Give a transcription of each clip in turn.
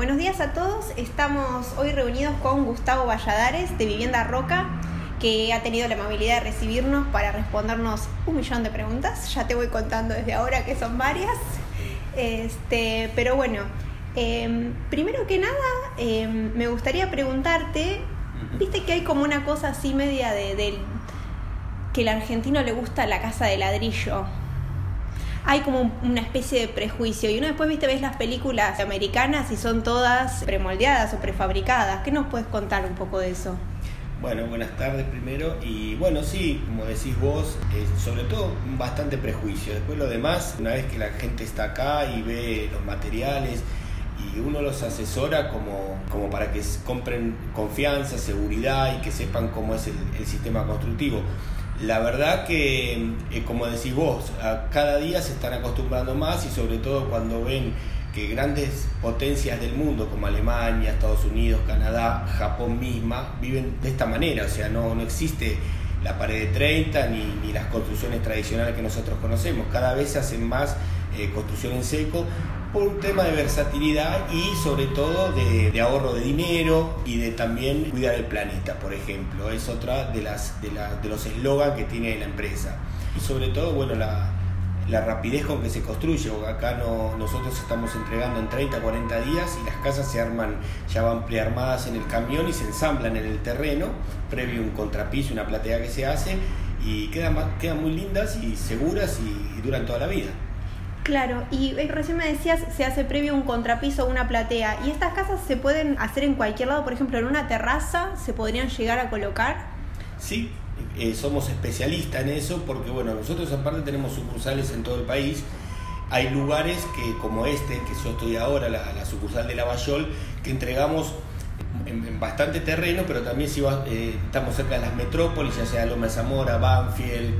Buenos días a todos, estamos hoy reunidos con Gustavo Valladares de Vivienda Roca, que ha tenido la amabilidad de recibirnos para respondernos un millón de preguntas. Ya te voy contando desde ahora que son varias. Este, pero bueno, em, primero que nada, em, me gustaría preguntarte, viste que hay como una cosa así media de, de que el argentino le gusta la casa de ladrillo hay como una especie de prejuicio. Y uno después, viste, ves las películas americanas y son todas premoldeadas o prefabricadas. ¿Qué nos puedes contar un poco de eso? Bueno, buenas tardes primero. Y bueno, sí, como decís vos, sobre todo bastante prejuicio. Después lo demás, una vez que la gente está acá y ve los materiales y uno los asesora como, como para que compren confianza, seguridad y que sepan cómo es el sistema constructivo. La verdad que, eh, como decís vos, cada día se están acostumbrando más y sobre todo cuando ven que grandes potencias del mundo como Alemania, Estados Unidos, Canadá, Japón misma, viven de esta manera, o sea, no, no existe la pared de 30 ni, ni las construcciones tradicionales que nosotros conocemos, cada vez se hacen más eh, construcción en seco por un tema de versatilidad y sobre todo de, ahorro de dinero y de también cuidar el planeta, por ejemplo. Es otra de, las, de, de los eslogans que tiene la empresa. Y sobre todo, bueno, la, la rapidez con que se construye, acá no, nosotros estamos entregando en 30, 40 días y las casas se arman, ya van prearmadas en el camión y se ensamblan en el terreno, previo un contrapiso, una platea que se hace, y quedan, quedan muy lindas y seguras y duran toda la vida. Claro, y eh, recién me decías, se hace previo un contrapiso o una platea. ¿Y estas casas se pueden hacer en cualquier lado? Por ejemplo, en una terraza, ¿se podrían llegar a colocar? Sí, eh, somos especialistas en eso porque, bueno, nosotros aparte tenemos sucursales en todo el país. Hay lugares que, como este, que yo estoy ahora, la, sucursal de Lavallol, que entregamos en, bastante terreno, pero también si eh, estamos cerca de las metrópolis, ya sea Loma Zamora, Banfield,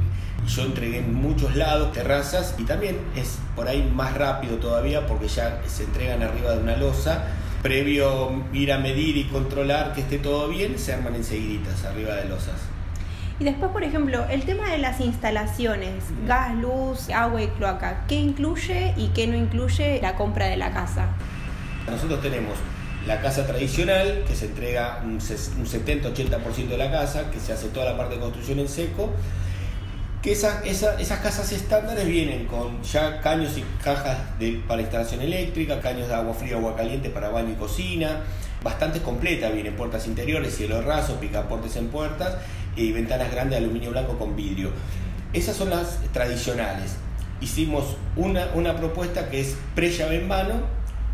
yo entregué en muchos lados terrazas y también es por ahí más rápido todavía porque ya se entregan arriba de una losa. Previo ir a medir y controlar que esté todo bien, se arman enseguiditas arriba de losas. Y después, por ejemplo, el tema de las instalaciones, gas, luz, agua y cloaca, ¿qué incluye y qué no incluye la compra de la casa? Nosotros tenemos la casa tradicional, que se entrega un 70-80% de la casa, que se hace toda la parte de construcción en seco, que esas casas estándares vienen con ya caños y cajas de, para instalación eléctrica, caños de agua fría, agua caliente para baño y cocina, bastante completa, vienen puertas interiores, cielo raso, picaportes en puertas y ventanas grandes de aluminio blanco con vidrio. Esas son las tradicionales. Hicimos una, una propuesta que es pre-llave en mano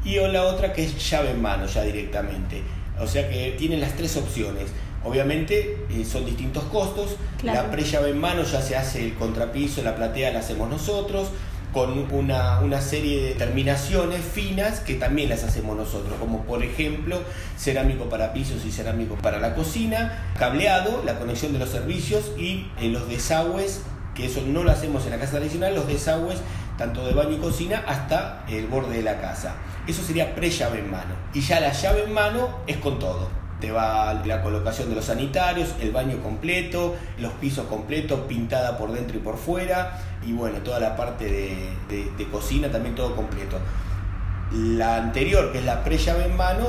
y la otra que es llave en mano ya directamente. O sea que tienen las tres opciones Obviamente eh, son distintos costos. La pre-llave en mano ya se hace el contrapiso, la platea la hacemos nosotros, con una, una, serie de terminaciones finas que también las hacemos nosotros, como por ejemplo cerámico para pisos y cerámico para la cocina, cableado, la conexión de los servicios y en los desagües, que eso no lo hacemos en la casa tradicional, los desagües tanto de baño y cocina hasta el borde de la casa. Eso sería pre-llave en mano. Y ya la llave en mano es con todo te va la colocación de los sanitarios, el baño completo, los pisos completos, pintada por dentro y por fuera, y bueno, toda la parte de, cocina también todo completo. La anterior, que es la pre-llave en mano,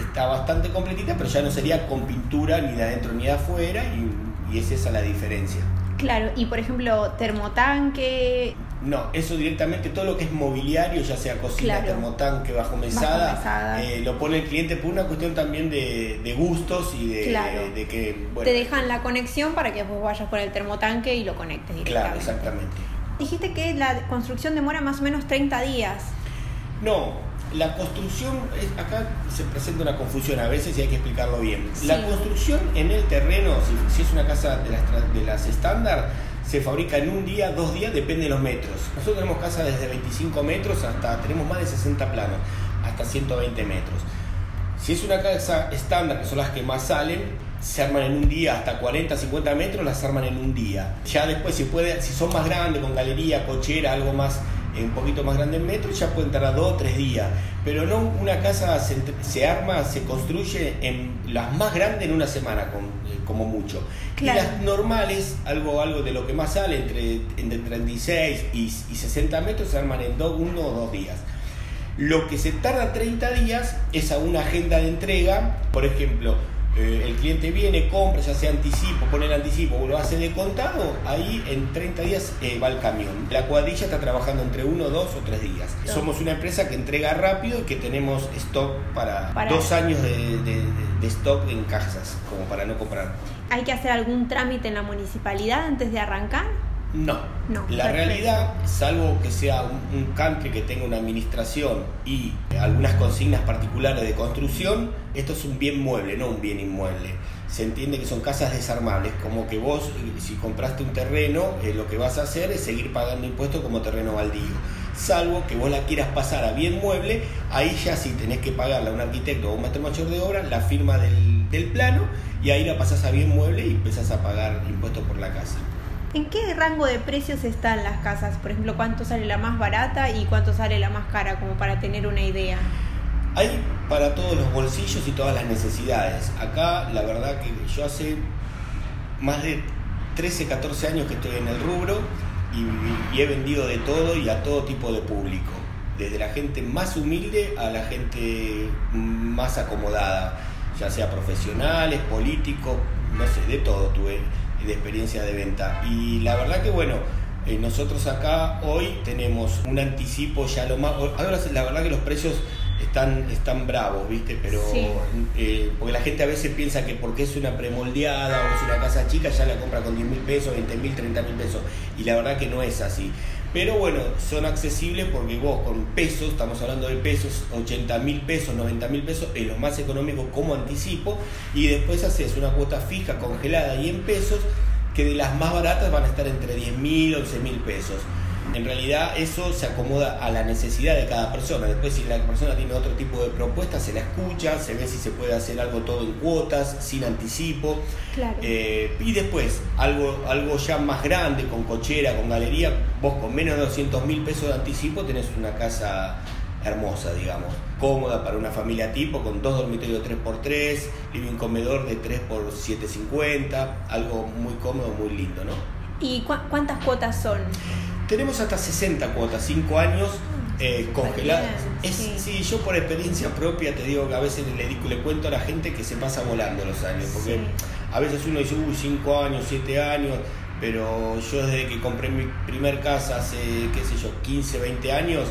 está bastante completita, pero ya no sería con pintura ni de adentro ni de afuera, y, y es esa la diferencia. Claro, y por ejemplo, termotanque. No, eso directamente, todo lo que es mobiliario, ya sea cocina, termotanque, bajo mesada, eh, lo pone el cliente por una cuestión también de, gustos y de, que... Te dejan la conexión para que vos vayas por el termotanque y lo conectes directamente. Claro, exactamente. Dijiste que la construcción demora más o menos 30 días. No, la construcción, acá se presenta una confusión a veces y hay que explicarlo bien. La construcción en el terreno, si, es una casa de las, de las estándar, se fabrica en un día, dos días, depende de los metros. Nosotros tenemos casas desde 25 metros hasta, tenemos más de 60 planos, hasta 120 metros. Si es una casa estándar, que son las que más salen, se arman en un día, hasta 40, 50 metros las arman en un día. Ya después, si, puede, si son más grandes, con galería, cochera, algo más un poquito más grande en metro, ya pueden tardar dos tres días. Pero no una casa se, arma, se construye en las más grandes en una semana, eh, como mucho. Y las normales, algo, algo de lo que más sale, entre, entre 36 y, y 60 metros, se arman en uno o dos días. Lo que se tarda 30 días es a una agenda de entrega, por ejemplo, eh, el cliente viene, compra, ya sea anticipo, pone el anticipo o lo hace de contado, ahí en 30 días eh, va el camión. La cuadrilla está trabajando entre uno, dos o tres días. Somos una empresa que entrega rápido y que tenemos stock para, dos años de, de stock en casas, como para no comprar. ¿Hay que hacer algún trámite en la municipalidad antes de arrancar? No. la realidad, salvo que sea un, country que tenga una administración y algunas consignas particulares de construcción, esto es un bien mueble, no un bien inmueble. Se entiende que son casas desarmables, como que vos, si compraste un terreno, eh, lo que vas a hacer es seguir pagando impuestos como terreno baldío. Salvo que vos la quieras pasar a bien mueble, ahí ya sí tenés que pagarle a un arquitecto o un maestro mayor de obra la firma del, del plano y ahí la pasás a bien mueble y empezás a pagar impuestos por la casa. ¿En qué rango de precios están las casas? Por ejemplo, ¿cuánto sale la más barata y cuánto sale la más cara? Como para tener una idea. Hay para todos los bolsillos y todas las necesidades. Acá la verdad que yo hace más de 13, 14 años que estoy en el rubro y, he vendido de todo y a todo tipo de público. Desde la gente más humilde a la gente más acomodada, ya sea profesionales, políticos, no sé, de todo tuve de experiencia de venta. Y la verdad que bueno, eh, nosotros acá hoy tenemos un anticipo ya lo más... Ahora la verdad que los precios están, están bravos, ¿viste? Pero eh, porque la gente a veces piensa que porque es una premoldeada o es una casa chica ya la compra con 10 mil pesos, 20 mil, 30 mil pesos. Y la verdad que no es así. Pero bueno, son accesibles porque vos con pesos, estamos hablando de pesos, 80 mil pesos, 90 mil pesos, es lo más económico como anticipo, y después haces una cuota fija congelada y en pesos, que de las más baratas van a estar entre 10 mil, 11 mil pesos. En realidad eso se acomoda a la necesidad de cada persona. Después si la persona tiene otro tipo de propuesta, se la escucha, se ve si se puede hacer algo todo en cuotas, sin anticipo. Eh, y después, algo, algo ya más grande, con cochera, con galería, vos con menos de 200 mil pesos de anticipo tenés una casa hermosa, digamos, cómoda para una familia tipo, con dos dormitorios de 3x3, living comedor de 3x750, algo muy cómodo, muy lindo, ¿no? ¿Y cuántas cuotas son? Tenemos hasta 60 cuotas, 5 años ah, eh, congeladas. sí. yo por experiencia propia te digo que a veces le, le cuento a la gente que se pasa volando los años, porque a veces uno dice, uy, 5 años, 7 años, pero yo desde que compré mi primer casa hace, qué sé yo, 15, 20 años,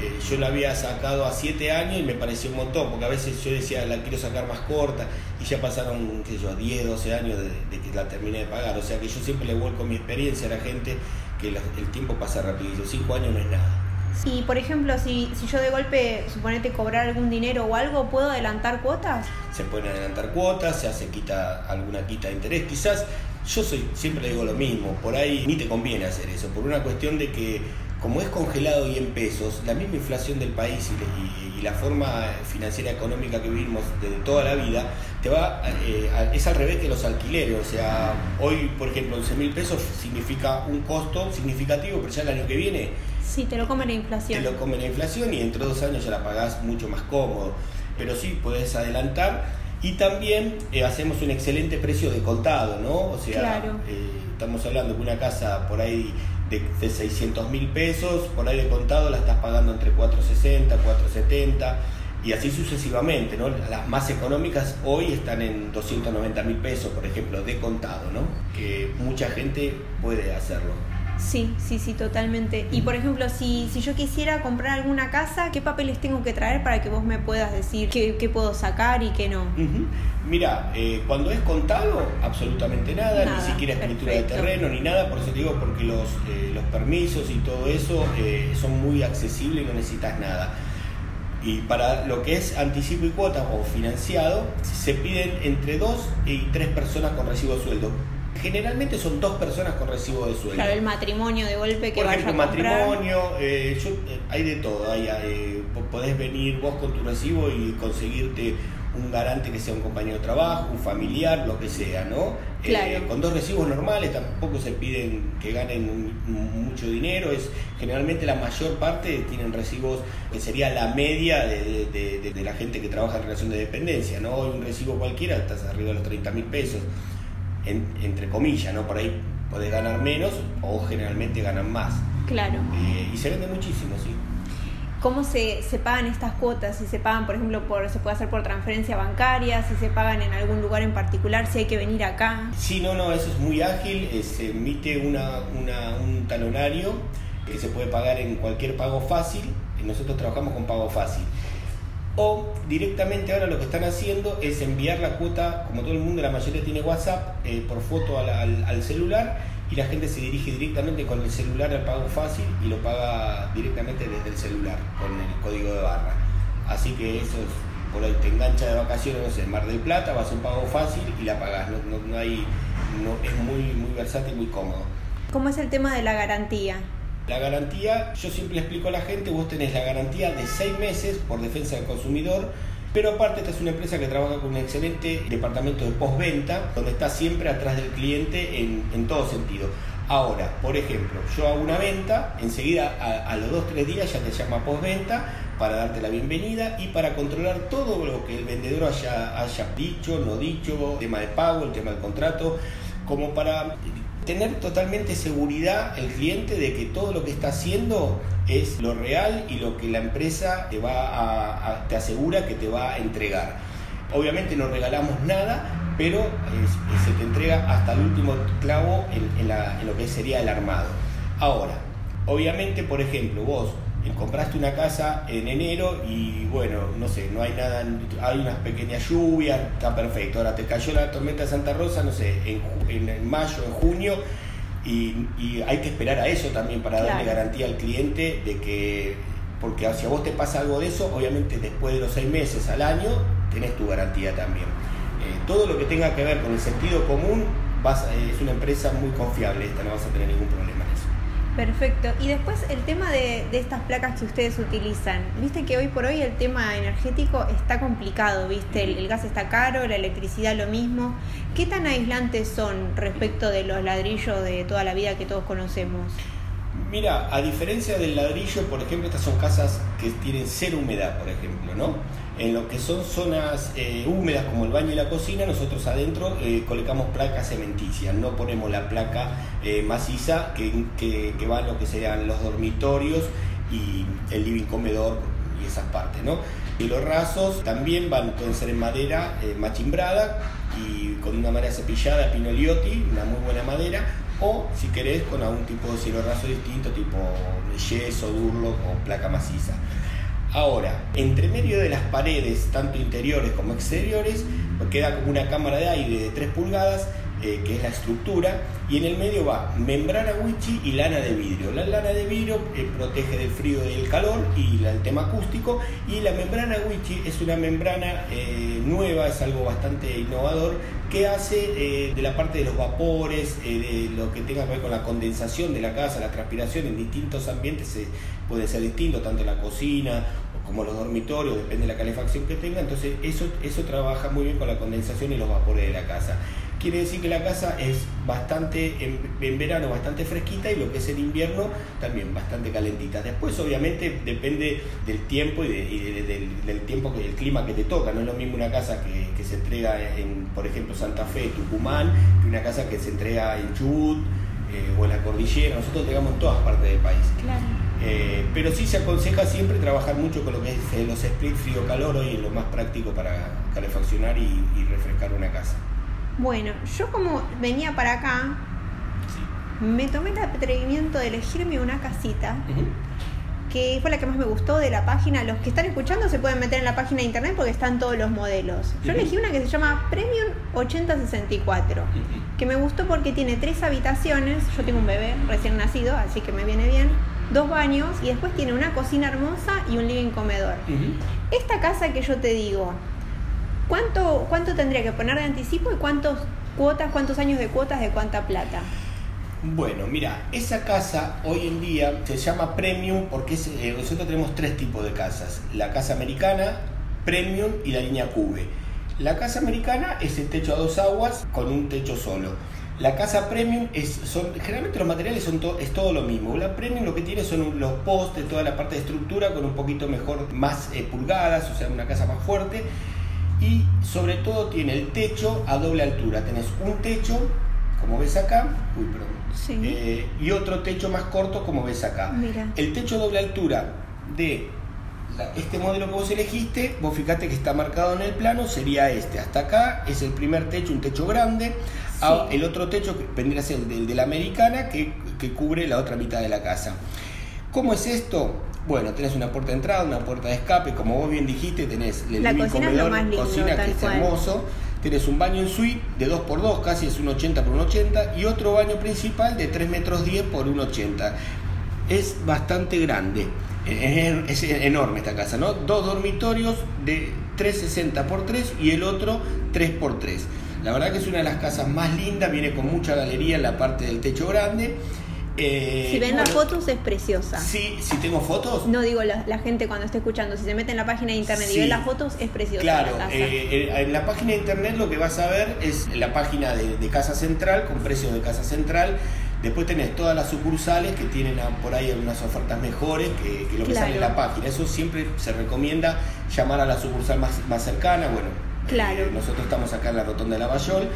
eh, yo la había sacado a 7 años y me pareció un montón, porque a veces yo decía, la quiero sacar más corta, y ya pasaron, qué sé yo, 10, 12 años de, de que la terminé de pagar. O sea que yo siempre le vuelco mi experiencia a la gente que el tiempo pasa rapidísimo, cinco años no es nada. Sí, por ejemplo, si, si yo de golpe, suponete, cobrar algún dinero o algo, ¿puedo adelantar cuotas? Se pueden adelantar cuotas, se hace quita alguna quita de interés. Quizás, yo soy siempre digo lo mismo, por ahí ni te conviene hacer eso, por una cuestión de que como es congelado y en pesos, la misma inflación del país y, la forma financiera económica que vivimos desde toda la vida, te va eh, es al revés que los alquileres. O sea, hoy, por ejemplo, 11 mil pesos significa un costo significativo, pero ya el año que viene. Sí, te lo come la inflación. Te lo come la inflación y dentro de dos años ya la pagás mucho más cómodo. Pero sí, puedes adelantar. Y también eh, hacemos un excelente precio de contado, ¿no? O sea, eh, estamos hablando de una casa por ahí de, de 600 mil pesos, por ahí de contado la estás pagando entre 460, 470 y así sucesivamente, ¿no? Las más económicas hoy están en 290 mil pesos, por ejemplo, de contado, ¿no? Que mucha gente puede hacerlo. Sí, sí, sí, totalmente. Y por ejemplo, si, si yo quisiera comprar alguna casa, ¿qué papeles tengo que traer para que vos me puedas decir qué, puedo sacar y qué no? Mira, eh, cuando es contado, absolutamente nada, ni siquiera escritura de terreno, ni nada, por eso te digo, porque los, eh, los permisos y todo eso eh, son muy accesibles y no necesitas nada. Y para lo que es anticipo y cuotas o financiado, se piden entre dos y tres personas con recibo de sueldo generalmente son dos personas con recibo de sueldo. Claro, el matrimonio de golpe que Por ejemplo, matrimonio, eh, eh, hay de todo. Hay, eh, podés venir vos con tu recibo y conseguirte un garante que sea un compañero de trabajo, un familiar, lo que sea, ¿no? Claro. con dos recibos normales tampoco se piden que ganen mucho dinero, es generalmente la mayor parte tienen recibos que sería la media de, la gente que trabaja en relación de dependencia, ¿no? Un recibo cualquiera estás arriba de los 30 mil pesos entre comillas, ¿no? Por ahí podés ganar menos o generalmente ganan más. Claro. Eh, y se vende muchísimo, sí. ¿Cómo se, se pagan estas cuotas? Si se pagan, por ejemplo, por, se puede hacer por transferencia bancaria, si se pagan en algún lugar en particular, si hay que venir acá. Sí, no, no, eso es muy ágil. eh, Se emite una, una- un talonario que se puede pagar en cualquier pago fácil. Nosotros trabajamos con pago fácil. O directamente ahora lo que están haciendo es enviar la cuota, como todo el mundo, la mayoría tiene WhatsApp, eh, por foto al, celular y la gente se dirige directamente con el celular al pago fácil y lo paga directamente desde el celular con el código de barra. Así que eso es, por ahí te engancha de vacaciones, no sé, Mar del Plata, vas a un pago fácil y la pagás. No, no- no hay, no, es muy, muy versátil, muy cómodo. ¿Cómo es el tema de la garantía? La garantía, yo siempre explico a la gente, vos tenés la garantía de seis meses por defensa del consumidor, pero aparte esta es una empresa que trabaja con un excelente departamento de postventa, donde está siempre atrás del cliente en, en todo sentido. Ahora, por ejemplo, yo hago una venta, enseguida a, a los dos tres días ya te llama postventa para darte la bienvenida y para controlar todo lo que el vendedor haya, haya dicho, no dicho, tema de pago, el tema del contrato, como para tener totalmente seguridad el cliente de que todo lo que está haciendo es lo real y lo que la empresa te va a, te asegura que te va a entregar. Obviamente no regalamos nada, pero se te entrega hasta el último clavo en, lo que sería el armado. Ahora, obviamente, por ejemplo, vos compraste una casa en enero y bueno, no sé, no hay nada, hay unas pequeñas lluvias, está perfecto. Ahora te cayó la tormenta de Santa Rosa, no sé, en, en mayo, en junio, y, y hay que esperar a eso también para darle garantía al cliente de que, porque si a vos te pasa algo de eso, obviamente después de los seis meses al año, tenés tu garantía también. Eh, todo lo que tenga que ver con el sentido común, vas a- es una empresa muy confiable, esta no vas a tener ningún problema en eso. Perfecto. Y después el tema de, de estas placas que ustedes utilizan. Viste que hoy por hoy el tema energético está complicado, ¿viste? El, el gas está caro, la electricidad lo mismo. ¿Qué tan aislantes son respecto de los ladrillos de toda la vida que todos conocemos? Mira, a diferencia del ladrillo, por ejemplo, estas son casas que tienen cero humedad, por ejemplo, ¿no? En lo que son zonas eh, húmedas como el baño y la cocina, nosotros adentro eh, colocamos placas cementicias, no ponemos la placa eh, maciza que, que, va a lo que serían los dormitorios y el living comedor y esas partes, ¿no? Y los rasos también van, pueden ser en madera machimbrada y con una madera cepillada, pinoliotti, una muy buena madera, o si querés con algún tipo de cielo raso distinto, tipo yeso, durlo o placa maciza. Ahora, entre medio de las paredes, tanto interiores como exteriores, queda como una cámara de aire de 3 pulgadas, eh, que es la estructura, y en el medio va membrana wichi y lana de vidrio. La lana de vidrio eh, protege del frío y del calor y la- el tema acústico, y la membrana wichi es una membrana eh, nueva, es algo bastante innovador, que hace eh, de la parte de los vapores, eh, de lo que tenga que ver con la condensación de la casa, la transpiración en distintos ambientes eh, puede ser distinto, tanto la cocina como los dormitorios, depende de la calefacción que tenga, entonces eso, eso trabaja muy bien con la condensación y los vapores de la casa. Quiere decir que la casa es bastante, en, en verano bastante fresquita y lo que es en invierno también bastante calentita. Después obviamente depende del tiempo y, de- y de- del, del tiempo, que, el clima que te toca. No es lo mismo una casa que, que se entrega en, por ejemplo, Santa Fe, Tucumán, que una casa que se entrega en Chubut eh, o en la cordillera. Nosotros entregamos en todas partes del país. Claro. Eh, pero sí se aconseja siempre trabajar mucho con lo que es eh, los split frío-calor, hoy es lo más práctico para calefaccionar y, y refrescar una casa. Bueno, yo como venía para acá, Sí. me tomé el atrevimiento de elegirme una casita que fue la que más me gustó de la página. Los que están escuchando se pueden meter en la página de internet porque están todos los modelos. Yo elegí una que se llama Premium 8064, que me gustó porque tiene tres habitaciones. Yo tengo un bebé recién nacido, así que me viene bien. Dos baños y después tiene una cocina hermosa y un living comedor. Esta casa que yo te digo, ¿cuánto, cuánto tendría que poner de anticipo y cuántos cuotas, cuántos años de cuotas de cuánta plata? Bueno, mira, esa casa hoy en día se llama Premium porque eh, nosotros tenemos tres tipos de casas. La casa americana, Premium y la línea Cube. La casa americana es el techo a dos aguas con un techo solo. La casa Premium es, son, generalmente los materiales son to- es todo lo mismo. La Premium lo que tiene son los postes, toda la parte de estructura con un poquito mejor, más eh, pulgadas, o sea, una casa más fuerte. Y sobre todo tiene el techo a doble altura. Tenés un techo, como ves acá, uy, perdón, Sí. eh, y otro techo más corto como ves acá. Mira. El techo doble altura de este modelo que vos elegiste, vos fíjate que está marcado en el plano, sería este. Hasta acá es el primer techo, un techo grande. Ah, el otro techo vendría a ser el de la americana que, que cubre la otra mitad de la casa. ¿Cómo es esto? Bueno, tenés una puerta de entrada, una puerta de escape, como vos bien dijiste, tenés el la cocina comedor, cocina que es hermoso. Tenés un baño en suite de 2x2, casi es un 80 por un 80, y otro baño principal de 3 metros 10 por un 80. Es bastante grande, es, enorme esta casa, ¿no? Dos dormitorios de 360 por 3 y el otro 3 por 3. La verdad que es una de las casas más lindas, viene con mucha galería en la parte del techo grande eh, si ven las fotos es preciosa. Sí, si tengo fotos. No digo la, gente cuando esté escuchando, si se mete en la página de internet y ve las fotos es preciosa. Claro, eh, eh, en la página de internet lo que vas a ver es la página de, Casa Central con precios de Casa Central. Después tenés todas las sucursales que tienen por ahí algunas ofertas mejores que, lo que sale en la página. Eso siempre se recomienda llamar a la sucursal más, más cercana. Bueno, claro. nosotros estamos acá en la Rotonda de la Bayol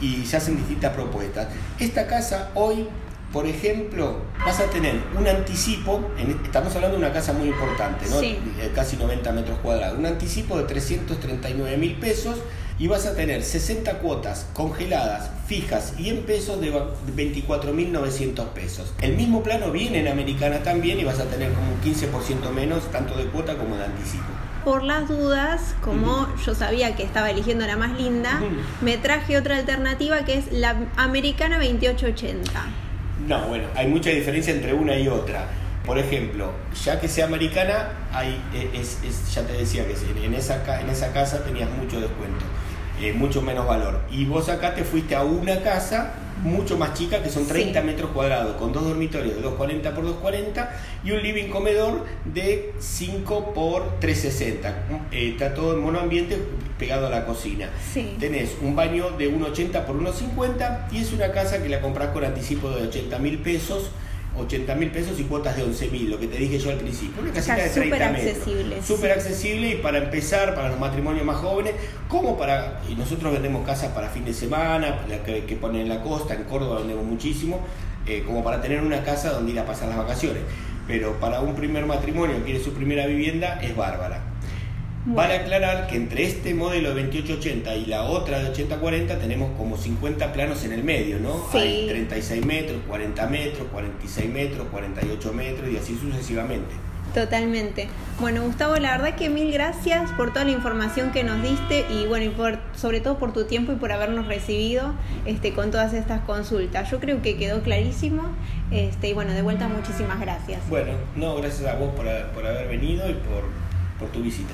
y se hacen distintas propuestas. Esta casa hoy por ejemplo, vas a tener un anticipo, estamos hablando de una casa muy importante, ¿no? Eh, casi 90 metros cuadrados, un anticipo de 339 mil pesos y vas a tener 60 cuotas congeladas, fijas y en pesos de 24.900 pesos. El mismo plano viene en Americana también y vas a tener como un 15% menos tanto de cuota como de anticipo por las dudas, como yo sabía que estaba eligiendo la más linda, me traje otra alternativa que es la americana 2880. No, bueno, hay mucha diferencia entre una y otra. Por ejemplo, ya que sea americana, hay, e, es, ya te decía que en esa, en esa casa tenías mucho descuento, eh, mucho menos valor. Y vos acá te fuiste a una casa mucho más chica, que son 30 metros cuadrados, con dos dormitorios de 240 por 240 y un living comedor de 5 por 360. Eh, está todo en monoambiente pegado a la cocina. Tenés un baño de 1,80 por 1,50 y es una casa que la compras con anticipo de 80 mil pesos 80 mil pesos y cuotas de 11 mil, lo que te dije yo al principio. Una casita de 30 metros. Accesible, súper accesible y para empezar, para los matrimonios más jóvenes, como para. Y nosotros vendemos casas para fin de semana, que, que ponen en la costa, en Córdoba vendemos muchísimo, eh, como para tener una casa donde ir a pasar las vacaciones. Pero para un primer matrimonio que quiere su primera vivienda, es bárbara. Vale aclarar que entre este modelo de 2880 y la otra de 8040 tenemos como 50 planos en el medio, ¿no? Hay 36 metros, 40 metros, 46 metros, 48 metros y así sucesivamente. Totalmente. Bueno, Gustavo, la verdad que mil gracias por toda la información que nos diste y bueno, y por, sobre todo por tu tiempo y por habernos recibido este, con todas estas consultas. Yo creo que quedó clarísimo este, y bueno, de vuelta muchísimas gracias. Bueno, no, gracias a vos por, por haber venido y por, por tu visita.